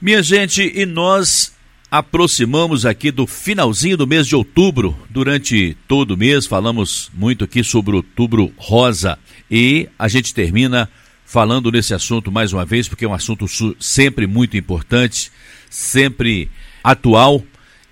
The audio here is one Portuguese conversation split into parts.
Minha gente, e nós aproximamos aqui do finalzinho do mês de outubro. Durante todo o mês falamos muito aqui sobre o outubro rosa e a gente termina falando nesse assunto mais uma vez, porque é um assunto sempre muito importante, sempre atual.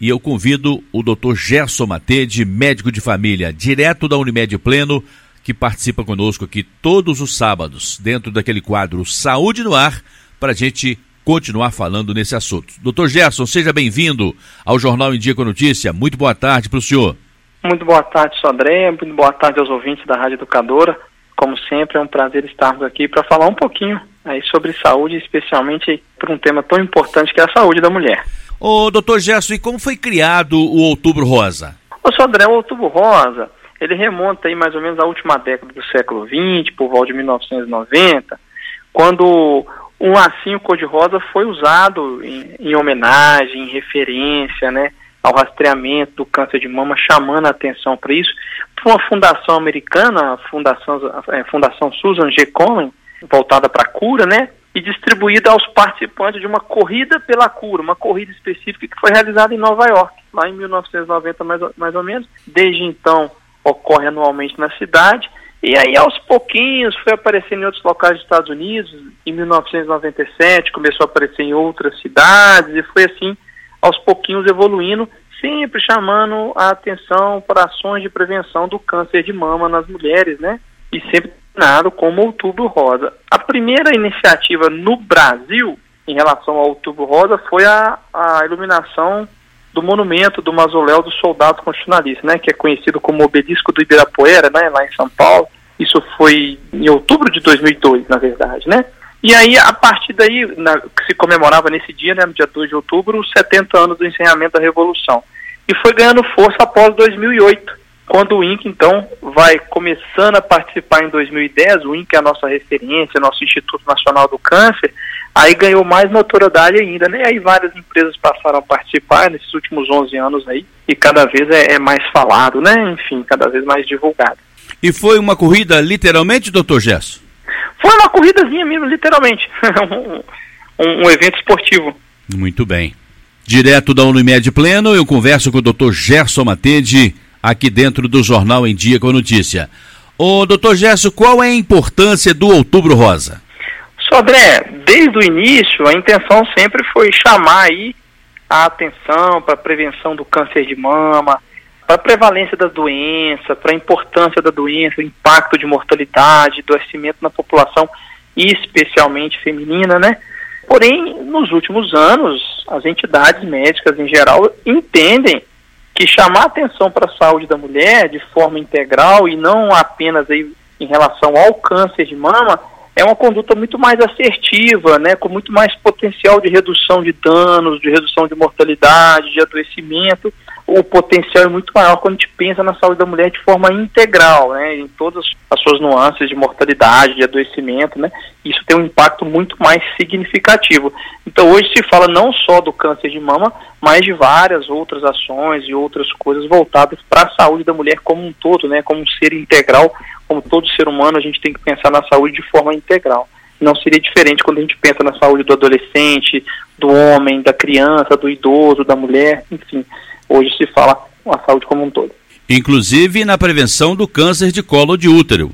E eu convido o Dr. Gerson Matede, médico de família, direto da Unimed Pleno, que participa conosco aqui todos os sábados, dentro daquele quadro Saúde no Ar, para a gente continuar falando nesse assunto. Doutor Gerson, seja bem-vindo ao Jornal em Dia com Notícia. Muito boa tarde para o senhor. Muito boa tarde, sou André. Muito boa tarde aos ouvintes da Rádio Educadora. Como sempre, é um prazer estarmos aqui para falar um pouquinho aí sobre saúde, especialmente por um tema tão importante que é a saúde da mulher. Ô, doutor Gerson, e como foi criado o Outubro Rosa? Ô, senhor André, o Outubro Rosa, ele remonta aí mais ou menos à última década do século XX, por volta de 1990, quando um lacinho cor-de-rosa foi usado em, em, homenagem, em referência, né, ao rastreamento do câncer de mama, chamando a atenção para isso, por uma fundação americana, a fundação, a fundação Susan G. Komen, voltada para a cura, né, e distribuída aos participantes de uma corrida pela cura, uma corrida específica que foi realizada em Nova York, lá em 1990 mais, mais ou menos. Desde então ocorre anualmente na cidade e aí, aos pouquinhos, foi aparecendo em outros locais dos Estados Unidos. Em 1997, começou a aparecer em outras cidades, e foi assim, aos pouquinhos, evoluindo, sempre chamando a atenção para ações de prevenção do câncer de mama nas mulheres, né? E sempre denominado como Outubro Rosa. A primeira iniciativa no Brasil em relação ao Outubro Rosa foi a, a iluminação do monumento do mausoléu do soldado constitucionalista, né, que é conhecido como Obelisco do Ibirapuera, né, lá em São Paulo. Isso foi em outubro de 2002, na verdade, né? E aí, a partir daí, na, que se comemorava nesse dia, né, no dia 2 de outubro, os 70 anos do encerramento da Revolução. E foi ganhando força após 2008, quando o INC, então, vai começando a participar em 2010, o INC é a nossa referência, nosso Instituto Nacional do Câncer, aí ganhou mais notoriedade ainda, né? Aí várias empresas passaram a participar nesses últimos 11 anos aí, e cada vez é, é mais falado, né? Enfim, cada vez mais divulgado. E foi uma corrida literalmente, doutor Gesso? Foi uma corridazinha mesmo, literalmente. um, um, evento esportivo. Muito bem. Direto da Unimed Pleno, eu converso com o doutor Gerson Matede, aqui dentro do Jornal em Dia com a Notícia. Ô, doutor Gerson, qual é a importância do Outubro Rosa? Só André, desde o início a intenção sempre foi chamar aí a atenção para a prevenção do câncer de mama, para a prevalência da doença, para a importância da doença, o impacto de mortalidade, adoecimento na população, especialmente feminina, né? Porém, nos últimos anos, as entidades médicas em geral entendem que chamar atenção para a saúde da mulher de forma integral e não apenas aí em relação ao câncer de mama é uma conduta muito mais assertiva, né, com muito mais potencial de redução de danos, de redução de mortalidade, de adoecimento. O potencial é muito maior quando a gente pensa na saúde da mulher de forma integral, né, em todas as suas nuances de mortalidade, de adoecimento, né. Isso tem um impacto muito mais significativo. Então hoje se fala não só do câncer de mama, mas de várias outras ações e outras coisas voltadas para a saúde da mulher como um todo, né, como um ser integral como todo ser humano, a gente tem que pensar na saúde de forma integral. Não seria diferente quando a gente pensa na saúde do adolescente, do homem, da criança, do idoso, da mulher, enfim. Hoje se fala a saúde como um todo. Inclusive na prevenção do câncer de colo de útero.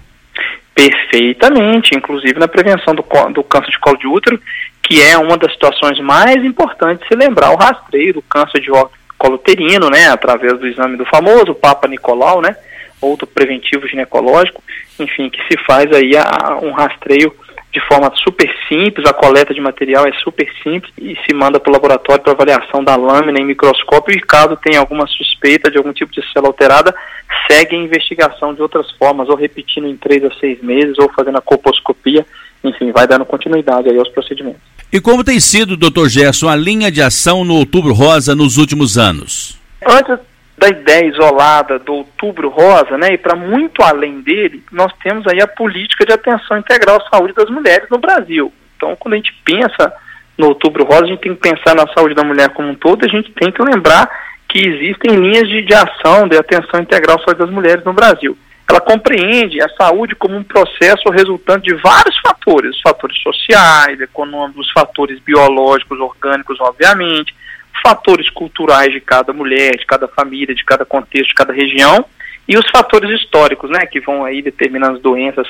Perfeitamente, inclusive na prevenção do, do câncer de colo de útero, que é uma das situações mais importantes se lembrar o rastreio do câncer de colo uterino, né, através do exame do famoso Papa Nicolau, né, outro preventivo ginecológico, enfim, que se faz aí a, um rastreio de forma super simples, a coleta de material é super simples e se manda para o laboratório para avaliação da lâmina em microscópio e caso tenha alguma suspeita de algum tipo de célula alterada, segue a investigação de outras formas, ou repetindo em três a seis meses, ou fazendo a colposcopia, enfim, vai dando continuidade aí aos procedimentos. E como tem sido, doutor Gerson, a linha de ação no Outubro Rosa nos últimos anos? Antes da ideia isolada do Outubro Rosa, né, e para muito além dele, nós temos aí a política de atenção integral à saúde das mulheres no Brasil. Então, quando a gente pensa no Outubro Rosa, a gente tem que pensar na saúde da mulher como um todo, a gente tem que lembrar que existem linhas de, de ação de atenção integral à saúde das mulheres no Brasil. ela compreende a saúde como um processo resultante de vários fatores, fatores sociais, econômicos, os fatores biológicos, orgânicos, obviamente, fatores culturais de cada mulher, de cada família, de cada contexto, de cada região, e os fatores históricos, né, que vão aí determinando as doenças,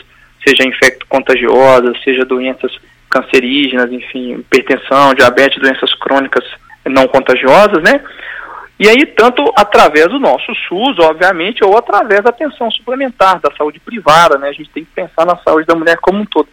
seja infecto-contagiosas, seja doenças cancerígenas, enfim, hipertensão, diabetes, doenças crônicas não contagiosas, né? E aí, tanto através do nosso SUS, obviamente, ou através da atenção suplementar, da saúde privada, né? A gente tem que pensar na saúde da mulher como um todo.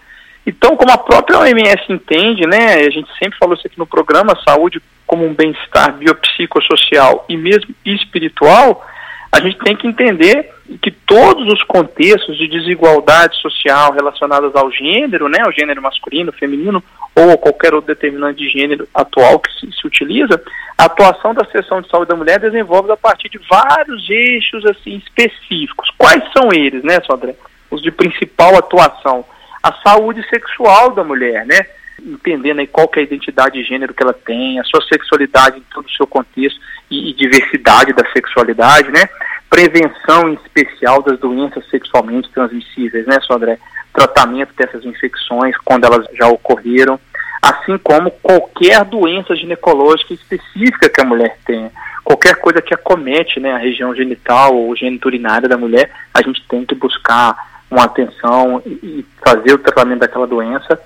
Então, como a própria OMS entende, né? A gente sempre falou isso aqui no programa, saúde como um bem-estar biopsicossocial e mesmo espiritual, a gente tem que entender que todos os contextos de desigualdade social relacionadas ao gênero, né, ao gênero masculino, feminino, ou qualquer outro determinante de gênero atual que se, se, utiliza, a atuação da seção de saúde da mulher desenvolve a partir de vários eixos assim específicos. Quais são eles, né, Sandra? Os de principal atuação. A saúde sexual da mulher, né? Entendendo aí qual é a identidade de gênero que ela tem, a sua sexualidade em todo o seu contexto e, e diversidade da sexualidade, né? Prevenção em especial das doenças sexualmente transmissíveis, né, Sandré? Tratamento dessas infecções quando elas já ocorreram, assim como qualquer doença ginecológica específica que a mulher tenha. Qualquer coisa que acomete né, a região genital ou geniturinária da mulher, a gente tem que buscar uma atenção e fazer o tratamento daquela doença.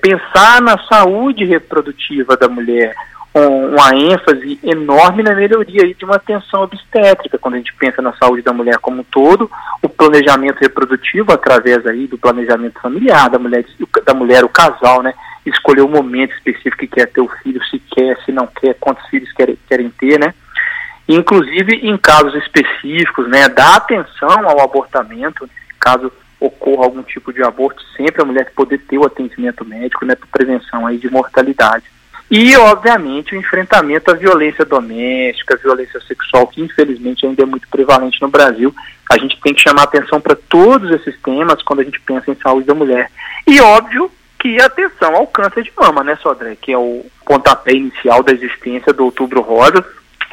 Pensar na saúde reprodutiva da mulher, com uma ênfase enorme na melhoria de uma atenção obstétrica, quando a gente pensa na saúde da mulher como um todo, o planejamento reprodutivo através aí do planejamento familiar da mulher, da mulher o casal, né, escolher o momento específico que quer ter o filho, se quer, se não quer, quantos filhos querem, querem ter, né, inclusive em casos específicos, né, dar atenção ao abortamento, caso ocorra algum tipo de aborto, sempre a mulher poder ter o atendimento médico, né, para prevenção aí de mortalidade. E, obviamente, o enfrentamento à violência doméstica, à violência sexual, que infelizmente ainda é muito prevalente no Brasil. A gente tem que chamar atenção para todos esses temas quando a gente pensa em saúde da mulher. E, óbvio, que atenção ao câncer de mama, né, Sodré? Que é o pontapé inicial da existência do Outubro Rosa,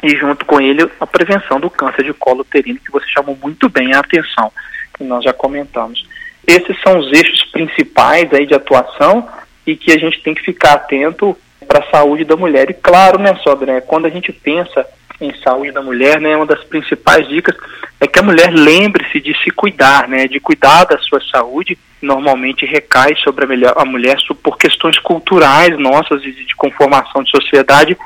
e junto com ele a prevenção do câncer de colo uterino, que você chamou muito bem a atenção, que nós já comentamos. Esses são os eixos principais aí de atuação e que a gente tem que ficar atento para a saúde da mulher. E claro, né, Sodré, quando a gente pensa em saúde da mulher, né, uma das principais dicas é que a mulher lembre-se de se cuidar, né, de cuidar da sua saúde. Normalmente recai sobre a mulher, a mulher por questões culturais nossas e de conformação de sociedade,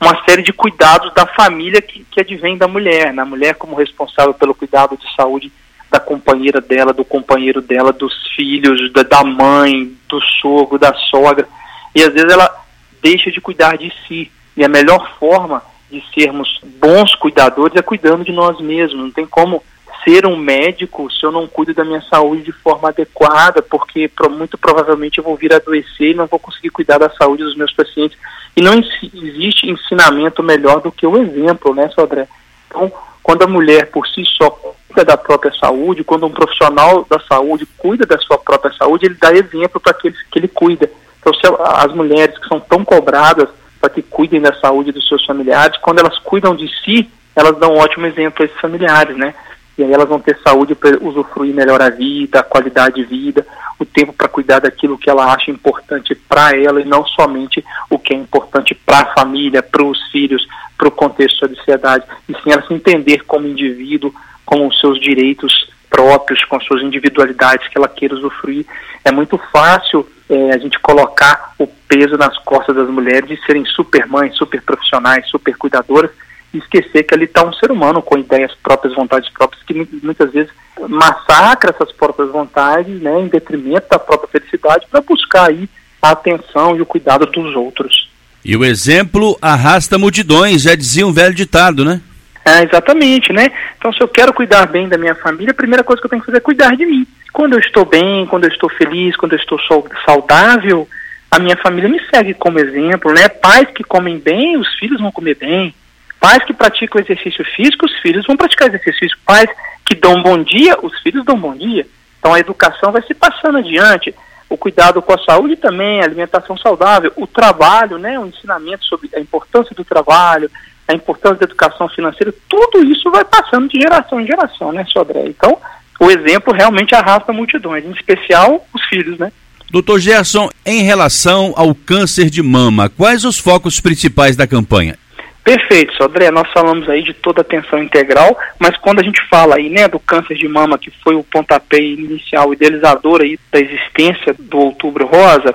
uma série de cuidados da família que, que advém da mulher, na né? mulher como responsável pelo cuidado de saúde da companheira dela, do companheiro dela, dos filhos, da, da mãe, do sogro, da sogra. E às vezes ela deixa de cuidar de si. E a melhor forma de sermos bons cuidadores é cuidando de nós mesmos. Não tem como ser um médico se eu não cuido da minha saúde de forma adequada, porque muito provavelmente eu vou vir a adoecer e não vou conseguir cuidar da saúde dos meus pacientes. E não existe ensinamento melhor do que o exemplo, né, Sodré? Então, quando a mulher por si só cuida da própria saúde, quando um profissional da saúde cuida da sua própria saúde, ele dá exemplo para aqueles que ele cuida. Então, se as mulheres que são tão cobradas para que cuidem da saúde dos seus familiares, quando elas cuidam de si, elas dão um ótimo exemplo a esses familiares, né? E aí elas vão ter saúde para usufruir melhor a vida, a qualidade de vida, o tempo para cuidar daquilo que ela acha importante para ela e não somente o que é importante para a família, para os filhos, para o contexto da sociedade. E sim ela se entender como indivíduo, com os seus direitos próprios, com as suas individualidades que ela queira usufruir. É muito fácil é, a gente colocar o peso nas costas das mulheres de serem super mães, super profissionais, super cuidadoras e esquecer que ali está um ser humano com ideias próprias, vontades próprias, que muitas vezes massacra essas próprias vontades, né, em detrimento da própria felicidade, para buscar aí a atenção e o cuidado dos outros. E o exemplo arrasta multidões, já dizia um velho ditado, né? É, exatamente, né? Então, se eu quero cuidar bem da minha família, a primeira coisa que eu tenho que fazer é cuidar de mim. Quando eu estou bem, quando eu estou feliz, quando eu estou saudável, a minha família me segue como exemplo, né? Pais que comem bem, os filhos vão comer bem. Pais que praticam exercício físico, os filhos vão praticar exercício físico. Pais que dão bom dia, os filhos dão bom dia. Então a educação vai se passando adiante. O cuidado com a saúde também, a alimentação saudável, o trabalho, né, o ensinamento sobre a importância do trabalho, a importância da educação financeira, tudo isso vai passando de geração em geração, né, Sodré? Então, o exemplo realmente arrasta multidões, em especial os filhos, né? Doutor Gerson, em relação ao câncer de mama, quais os focos principais da campanha? Perfeito, Sodré. Nós falamos aí de toda a atenção integral, mas quando a gente fala aí, né, do câncer de mama, que foi o pontapé inicial, idealizador aí da existência do Outubro Rosa,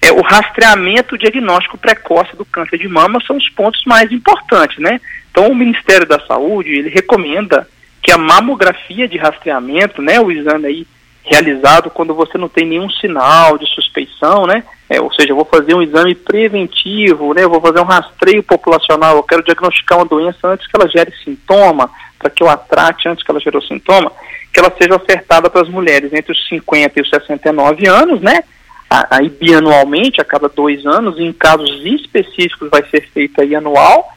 é, o rastreamento diagnóstico precoce do câncer de mama são os pontos mais importantes, né? Então, o Ministério da Saúde, ele recomenda que a mamografia de rastreamento, né, o exame aí realizado quando você não tem nenhum sinal de suspeição, né? É, ou seja, eu vou fazer um exame preventivo, né? Eu vou fazer um rastreio populacional, eu quero diagnosticar uma doença antes que ela gere sintoma, para que eu a trate antes que ela gerou sintoma, que ela seja ofertada para as mulheres entre os 50 e os 69 anos, né? Aí bianualmente, a cada dois anos, em casos específicos vai ser feito aí anual,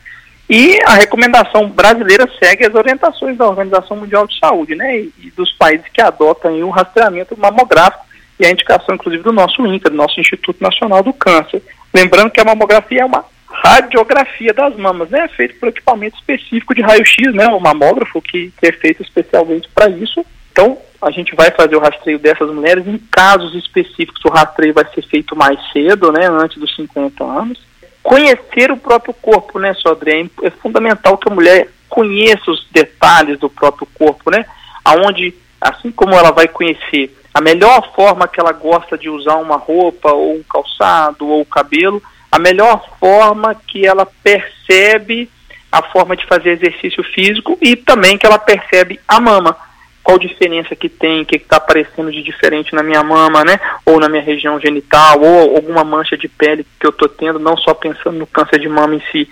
e a recomendação brasileira segue as orientações da Organização Mundial de Saúde, né, e, e dos países que adotam o rastreamento mamográfico e a indicação, inclusive, do nosso INCA, do nosso Instituto Nacional do Câncer. Lembrando que a mamografia é uma radiografia das mamas, né, feito por equipamento específico de raio-x, né, o mamógrafo que, que é feito especialmente para isso. Então, a gente vai fazer o rastreio dessas mulheres. Em casos específicos, o rastreio vai ser feito mais cedo, né, antes dos 50 anos conhecer o próprio corpo, né, Sodré? É fundamental que a mulher conheça os detalhes do próprio corpo, né? Aonde, assim como ela vai conhecer a melhor forma que ela gosta de usar uma roupa, ou um calçado, ou o cabelo, a melhor forma que ela percebe a forma de fazer exercício físico e também que ela percebe a mama qual diferença que tem, o que está aparecendo de diferente na minha mama, né? Ou na minha região genital, ou alguma mancha de pele que eu estou tendo, não só pensando no câncer de mama em si.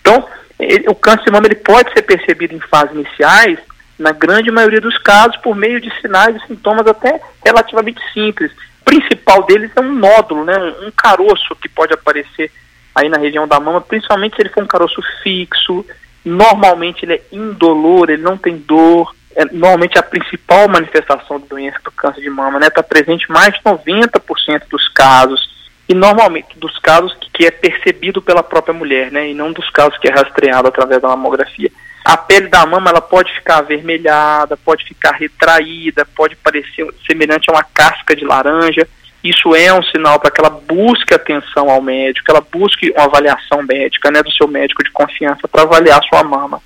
Então, ele, o câncer de mama ele pode ser percebido em fases iniciais, na grande maioria dos casos, por meio de sinais e sintomas até relativamente simples. O principal deles é um nódulo, né? Um, caroço que pode aparecer aí na região da mama, principalmente se ele for um caroço fixo. Normalmente ele é indolor, ele não tem dor, é normalmente a principal manifestação da doença do câncer de mama, né? Está presente mais de 90% dos casos e normalmente dos casos que, que, é percebido pela própria mulher, né? E não dos casos que é rastreado através da mamografia. A pele da mama ela pode ficar avermelhada, pode ficar retraída, pode parecer semelhante a uma casca de laranja. Isso é um sinal para que ela busque atenção ao médico, ela busque uma avaliação médica, né, do seu médico de confiança para avaliar sua mama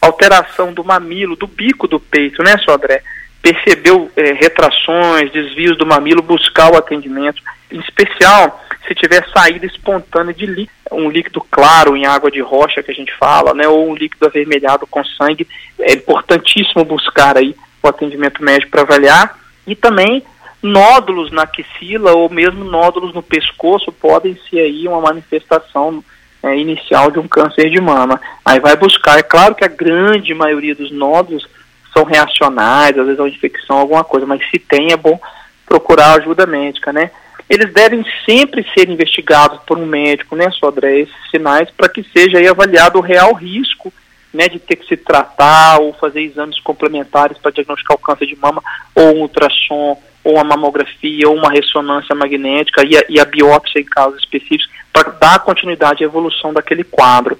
alteração do mamilo, do bico do peito, né, Sodré? Percebeu é, retrações, desvios do mamilo, buscar o atendimento. Em especial, se tiver saída espontânea de líquido, um líquido claro em água de rocha que a gente fala, né, ou um líquido avermelhado com sangue, é importantíssimo buscar aí o atendimento médico para avaliar. E também nódulos na axila ou mesmo nódulos no pescoço podem ser aí uma manifestação é, inicial de um câncer de mama. Aí vai buscar, é claro que a grande maioria dos nódulos são reacionais, às vezes é uma infecção, alguma coisa, mas se tem é bom procurar ajuda médica, né? Eles devem sempre ser investigados por um médico, né, Sodré, esses sinais, para que seja avaliado o real risco, né, de ter que se tratar ou fazer exames complementares para diagnosticar o câncer de mama, ou um ultrassom, ou uma mamografia, ou uma ressonância magnética e a, e a biópsia em casos específicos para dar continuidade à evolução daquele quadro.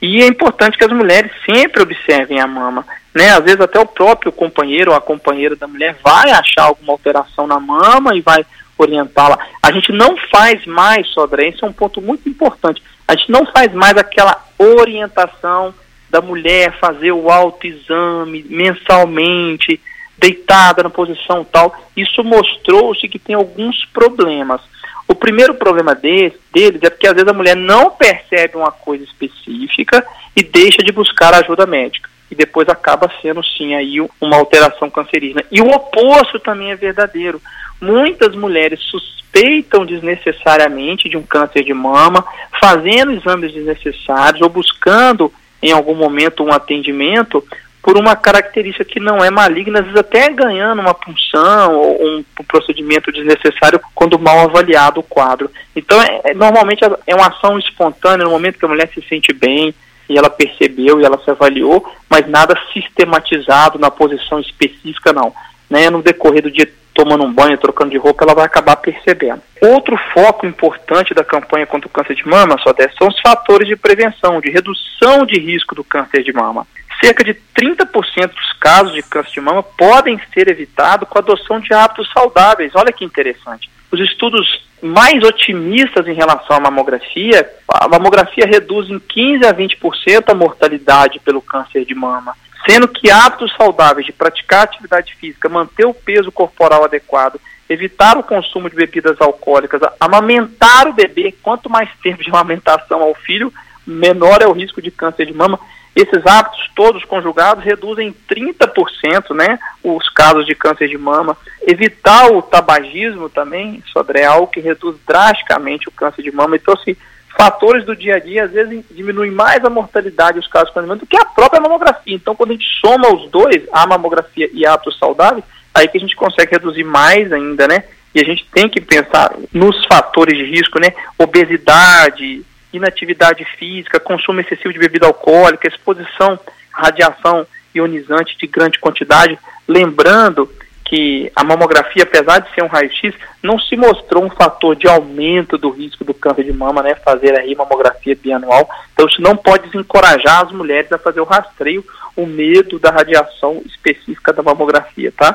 E é importante que as mulheres sempre observem a mama. Né? Às vezes até o próprio companheiro ou a companheira da mulher vai achar alguma alteração na mama e vai orientá-la. A gente não faz mais, Sodré, esse é um ponto muito importante. A gente não faz mais aquela orientação da mulher fazer o autoexame mensalmente, deitada na posição tal. Isso mostrou-se que tem alguns problemas. O primeiro problema deles, é porque às vezes a mulher não percebe uma coisa específica e deixa de buscar ajuda médica. E depois acaba sendo sim aí uma alteração cancerígena. E o oposto também é verdadeiro. Muitas mulheres suspeitam desnecessariamente de um câncer de mama, fazendo exames desnecessários ou buscando em algum momento um atendimento por uma característica que não é maligna, às vezes até ganhando uma punção ou um, procedimento desnecessário quando mal avaliado o quadro. Então, é, é, normalmente é uma ação espontânea no momento que a mulher se sente bem e ela percebeu e ela se avaliou, mas nada sistematizado na posição específica, não. Né? No decorrer do dia, tomando um banho, trocando de roupa, ela vai acabar percebendo. Outro foco importante da campanha contra o câncer de mama, só são os fatores de prevenção, de redução de risco do câncer de mama cerca de 30% dos casos de câncer de mama podem ser evitados com a adoção de hábitos saudáveis. Olha que interessante. Os estudos mais otimistas em relação à mamografia, a mamografia reduz em 15 a 20% a mortalidade pelo câncer de mama, sendo que hábitos saudáveis de praticar atividade física, manter o peso corporal adequado, evitar o consumo de bebidas alcoólicas, amamentar o bebê, quanto mais tempo de amamentação ao filho, menor é o risco de câncer de mama. Esses hábitos todos conjugados reduzem 30% né, os casos de câncer de mama. Evitar o tabagismo também, Sodré, é algo que reduz drasticamente o câncer de mama. Então, assim, fatores do dia a dia, às vezes, diminuem mais a mortalidade dos casos mama do que a própria mamografia. Então, quando a gente soma os dois, a mamografia e hábitos saudáveis, aí que a gente consegue reduzir mais ainda, né? E a gente tem que pensar nos fatores de risco, né? Obesidade, inatividade física, consumo excessivo de bebida alcoólica, exposição à radiação ionizante de grande quantidade, lembrando que a mamografia, apesar de ser um raio-x, não se mostrou um fator de aumento do risco do câncer de mama, né, fazer aí mamografia bianual. Então isso não pode desencorajar as mulheres a fazer o rastreio, o medo da radiação específica da mamografia, tá?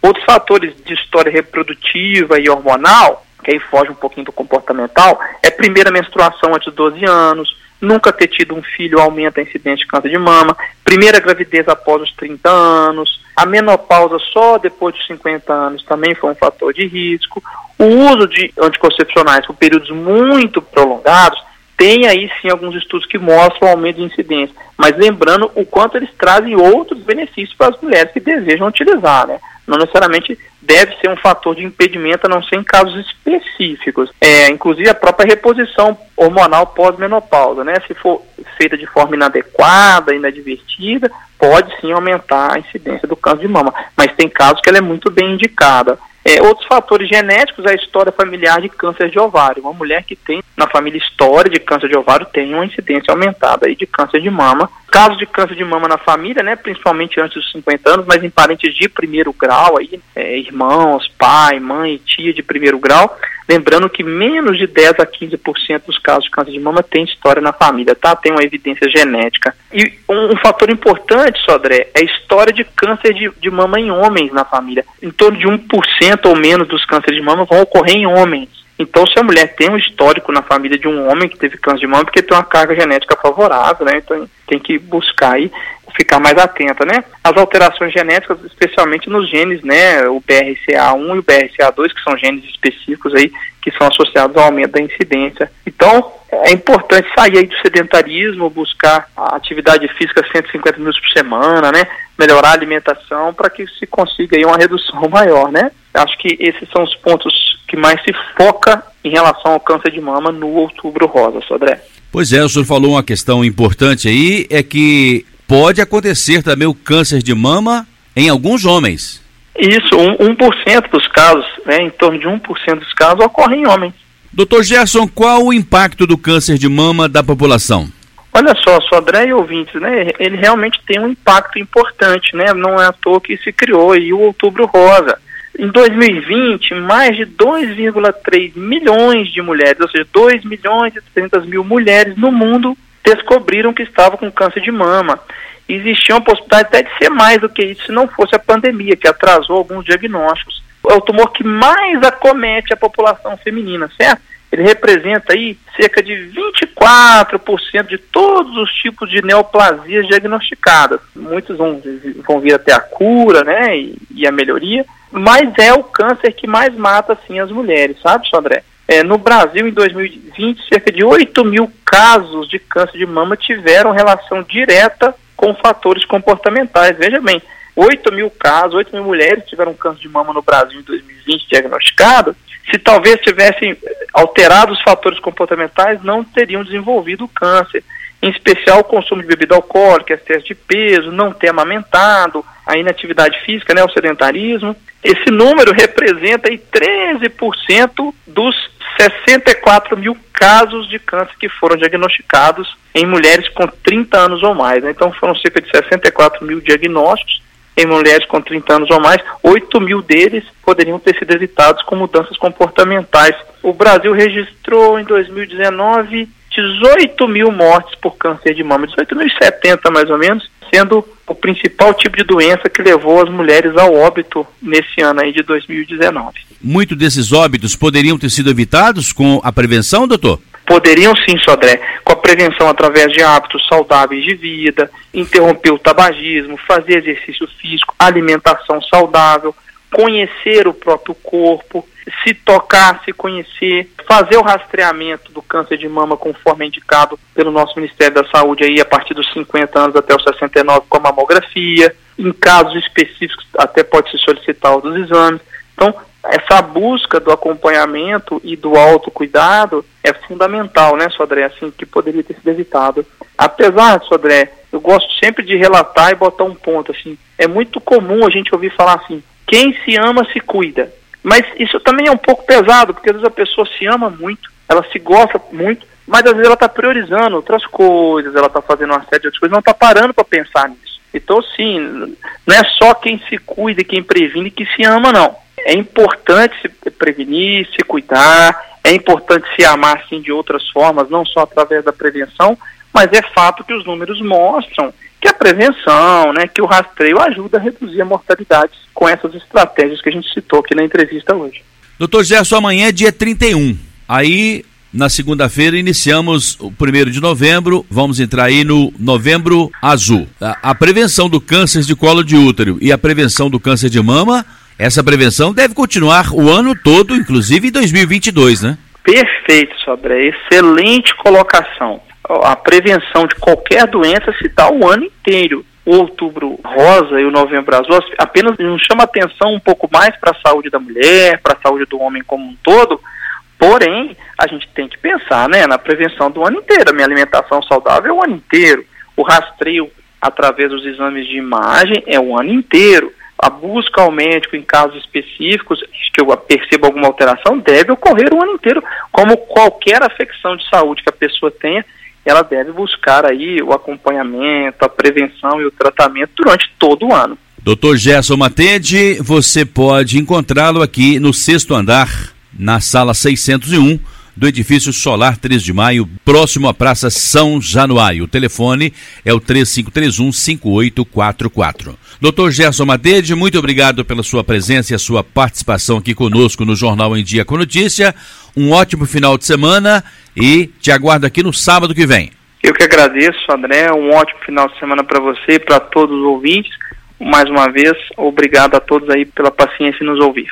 Outros fatores de história reprodutiva e hormonal, que aí foge um pouquinho do comportamental, é primeira menstruação antes dos 12 anos, nunca ter tido um filho aumenta a incidência de câncer de mama, primeira gravidez após os 30 anos, a menopausa só depois dos 50 anos também foi um fator de risco, o uso de anticoncepcionais por períodos muito prolongados, tem aí sim alguns estudos que mostram aumento de incidência, mas lembrando o quanto eles trazem outros benefícios para as mulheres que desejam utilizar, né? Não necessariamente deve ser um fator de impedimento, a não ser em casos específicos. É, inclusive a própria reposição hormonal pós-menopausa, né? Se for feita de forma inadequada, inadvertida, pode sim aumentar a incidência do câncer de mama. Mas tem casos que ela é muito bem indicada. É, outros fatores genéticos, a história familiar de câncer de ovário. Uma mulher que tem na família história de câncer de ovário tem uma incidência aumentada aí de câncer de mama. Casos de câncer de mama na família, né, principalmente antes dos 50 anos, mas em parentes de primeiro grau, aí, é, irmãos, pai, mãe, tia de primeiro grau. Lembrando que menos de 10 a 15% dos casos de câncer de mama tem história na família, tá? Tem uma evidência genética. E um, um fator importante, Sodré, é a história de câncer de, de mama em homens na família. Em torno de 1% ou menos dos cânceres de mama vão ocorrer em homens. Então, se a mulher tem um histórico na família de um homem que teve câncer de mama, porque tem uma carga genética favorável, né? Então, tem que buscar aí ficar mais atenta, né? As alterações genéticas, especialmente nos genes, né? O BRCA1 e o BRCA2, que são genes específicos aí, que são associados ao aumento da incidência. Então, é importante sair aí do sedentarismo, buscar a atividade física 150 minutos por semana, né? Melhorar a alimentação para que se consiga aí uma redução maior, né? Acho que esses são os pontos que mais se foca em relação ao câncer de mama no outubro rosa, Sodré. Pois é, o senhor falou uma questão importante aí, é que pode acontecer também o câncer de mama em alguns homens. Isso, 1%, 1 dos casos, né, em torno de 1% dos casos ocorrem em homens. Doutor Gerson, qual o impacto do câncer de mama da população? Olha só, Sodré e ouvintes, né, ele realmente tem um impacto importante, né, não é à toa que se criou aí o Outubro Rosa. Em 2020, mais de 2,3 milhões de mulheres, ou seja, 2 milhões e 300 mil mulheres no mundo descobriram que estavam com câncer de mama. Existia uma possibilidade até de ser mais do que isso se não fosse a pandemia, que atrasou alguns diagnósticos. É o tumor que mais acomete a população feminina, certo? Ele representa aí cerca de 24% de todos os tipos de neoplasias diagnosticadas. Muitos vão, vão vir até a cura, né, e, e a melhoria, mas é o câncer que mais mata, sim, as mulheres, sabe, Sandré? É, no Brasil, em 2020, cerca de 8 mil casos de câncer de mama tiveram relação direta com fatores comportamentais. Veja bem, 8 mil casos, 8 mil mulheres tiveram câncer de mama no Brasil em 2020 diagnosticado. Se talvez tivessem alterado os fatores comportamentais, não teriam desenvolvido o câncer. Em especial o consumo de bebida alcoólica, excesso de peso, não ter amamentado, a inatividade física, né, o sedentarismo. Esse número representa aí 13% dos 64 mil casos de câncer que foram diagnosticados em mulheres com 30 anos ou mais. Né? Então foram cerca de 64 mil diagnósticos em mulheres com 30 anos ou mais, 8 mil deles poderiam ter sido evitados com mudanças comportamentais. O Brasil registrou em 2019 18 mil mortes por câncer de mama, 18.070 mais ou menos, sendo o principal tipo de doença que levou as mulheres ao óbito nesse ano aí de 2019. Muito desses óbitos poderiam ter sido evitados com a prevenção, doutor? Poderiam sim, Sodré, com a prevenção através de hábitos saudáveis de vida, interromper o tabagismo, fazer exercício físico, alimentação saudável, conhecer o próprio corpo, se tocar, se conhecer, fazer o rastreamento do câncer de mama conforme indicado pelo nosso Ministério da Saúde aí a partir dos 50 anos até os 69 com a mamografia, em casos específicos até pode se solicitar os exames. Então, essa busca do acompanhamento e do autocuidado é fundamental, né, Sodré, assim, que poderia ter sido evitado. Apesar, Sodré, eu gosto sempre de relatar e botar um ponto, assim, é muito comum a gente ouvir falar assim, quem se ama se cuida. Mas isso também é um pouco pesado, porque às vezes a pessoa se ama muito, ela se gosta muito, mas às vezes ela está priorizando outras coisas, ela está fazendo uma série de outras coisas, não está parando para pensar nisso. Então, sim, não é só quem se cuida e quem previne que se ama, não. É importante se prevenir, se cuidar, é importante se amar, sim, de outras formas, não só através da prevenção, mas é fato que os números mostram que a prevenção, né, que o rastreio ajuda a reduzir a mortalidade com essas estratégias que a gente citou aqui na entrevista hoje. Doutor Gerson, amanhã é dia 31. Aí, na segunda-feira, iniciamos o primeiro de novembro, vamos entrar aí no novembro azul. A, a prevenção do câncer de colo de útero e a prevenção do câncer de mama, essa prevenção deve continuar o ano todo, inclusive em 2022, né? Perfeito, Sobré. Excelente colocação a prevenção de qualquer doença se dá o ano inteiro. O outubro rosa e o novembro azul apenas nos chama atenção um pouco mais para a saúde da mulher, para a saúde do homem como um todo, porém, a gente tem que pensar né, na prevenção do ano inteiro. A minha alimentação saudável é o ano inteiro. O rastreio através dos exames de imagem é o ano inteiro. A busca ao médico em casos específicos, que eu perceba alguma alteração, deve ocorrer o ano inteiro, como qualquer afecção de saúde que a pessoa tenha, ela deve buscar aí o acompanhamento, a prevenção e o tratamento durante todo o ano. Doutor Gerson Matede, você pode encontrá-lo aqui no sexto andar, na sala 601 do edifício Solar 3 de Maio, próximo à Praça São Januário. O telefone é o 3531-5844. Doutor Gerson Matede, muito obrigado pela sua presença e a sua participação aqui conosco no Jornal em Dia com Notícia. Um ótimo final de semana e te aguardo aqui no sábado que vem. Eu que agradeço, André. Um ótimo final de semana para você e para todos os ouvintes. Mais uma vez, obrigado a todos aí pela paciência em nos ouvir.